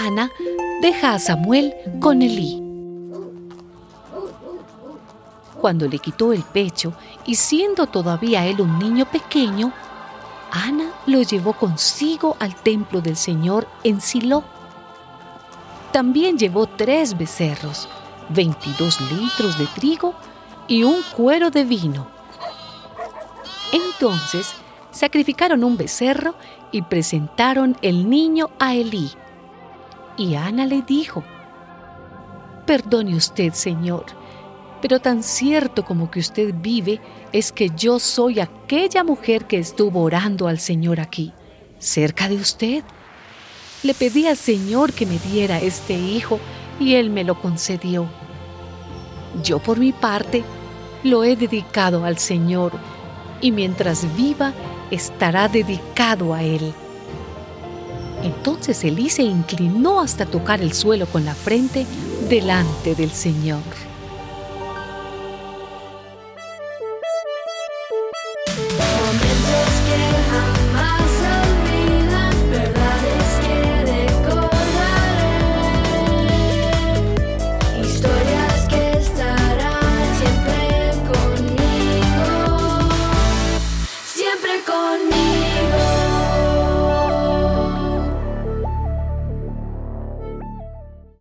Ana deja a Samuel con Elí. Cuando le quitó el pecho y siendo todavía él un niño pequeño, Ana lo llevó consigo al templo del Señor en Silo. También llevó tres becerros, 22 litros de trigo y un cuero de vino. Entonces sacrificaron un becerro y presentaron el niño a Elí. Y Ana le dijo, Perdone usted, Señor, pero tan cierto como que usted vive es que yo soy aquella mujer que estuvo orando al Señor aquí, cerca de usted. Le pedí al Señor que me diera este hijo y Él me lo concedió. Yo por mi parte lo he dedicado al Señor y mientras viva estará dedicado a Él. Entonces Elí se inclinó hasta tocar el suelo con la frente delante del Señor.